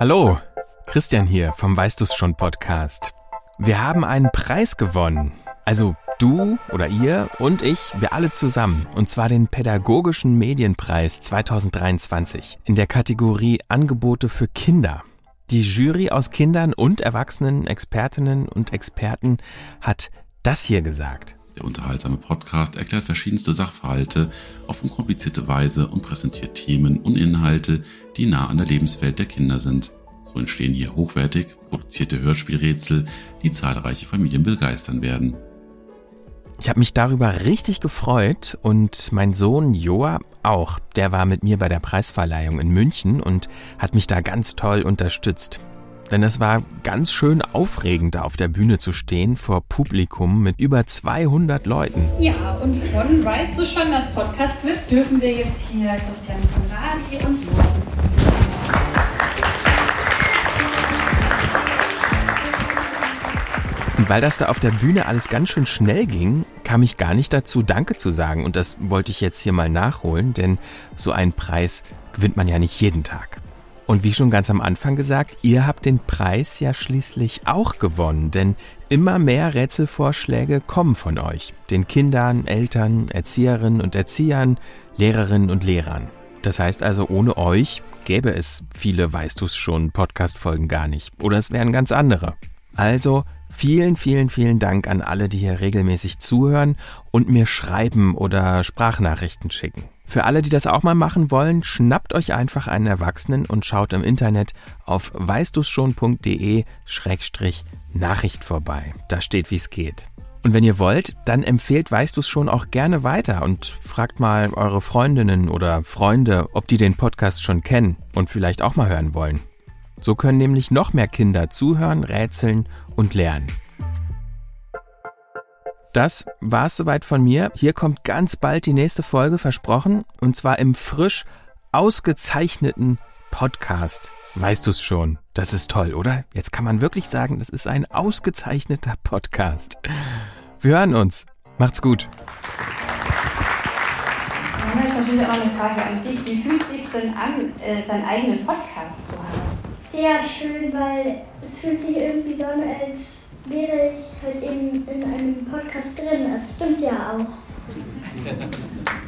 Hallo, Christian hier vom Weißt du's schon Podcast. Wir haben einen Preis gewonnen. Also du oder ihr und ich, wir alle zusammen. Und zwar den Pädagogischen Medienpreis 2023 in der Kategorie Angebote für Kinder. Die Jury aus Kindern und Erwachsenen, Expertinnen und Experten hat das hier gesagt. Der unterhaltsame Podcast erklärt verschiedenste Sachverhalte auf unkomplizierte Weise und präsentiert Themen und Inhalte, die nah an der Lebenswelt der Kinder sind. So entstehen hier hochwertig produzierte Hörspielrätsel, die zahlreiche Familien begeistern werden. Ich habe mich darüber richtig gefreut und mein Sohn Joa auch. Der war mit mir bei der Preisverleihung in München und hat mich da ganz toll unterstützt. Denn es war ganz schön aufregend, da auf der Bühne zu stehen vor Publikum mit über 200 Leuten. Ja, und von weißt du schon, das Podcast-Quiz dürfen wir jetzt hier Christian von Radi und Johann. Und weil das da auf der Bühne alles ganz schön schnell ging, kam ich gar nicht dazu, Danke zu sagen. Und das wollte ich jetzt hier mal nachholen, denn so einen Preis gewinnt man ja nicht jeden Tag. Und wie schon ganz am Anfang gesagt, ihr habt den Preis ja schließlich auch gewonnen, denn immer mehr Rätselvorschläge kommen von euch, den Kindern, Eltern, Erzieherinnen und Erziehern, Lehrerinnen und Lehrern. Das heißt also, ohne euch gäbe es viele Weißt du's schon Podcast-Folgen gar nicht. Oder es wären ganz andere. Also vielen, vielen, vielen Dank an alle, die hier regelmäßig zuhören und mir schreiben oder Sprachnachrichten schicken. Für alle, die das auch mal machen wollen, schnappt euch einfach einen Erwachsenen und schaut im Internet auf weißdu's-schon.de-nachricht vorbei. Da steht, wie es geht. Und wenn ihr wollt, dann empfehlt Weißt du's schon auch gerne weiter und fragt mal eure Freundinnen oder Freunde, ob die den Podcast schon kennen und vielleicht auch mal hören wollen. So können nämlich noch mehr Kinder zuhören, rätseln und lernen. Das war es soweit von mir. Hier kommt ganz bald die nächste Folge versprochen und zwar im frisch ausgezeichneten Podcast. Weißt du es schon? Das ist toll, oder? Jetzt kann man wirklich sagen, das ist ein ausgezeichneter Podcast. Wir hören uns. Macht's gut. Dann habe ich natürlich auch eine Frage an dich. Wie fühlt es sich denn an, äh, seinen eigenen Podcast zu haben? Sehr schön, weil es fühlt sich irgendwie so an, als wäre ich halt eben in einem Podcast drin. Das stimmt ja auch.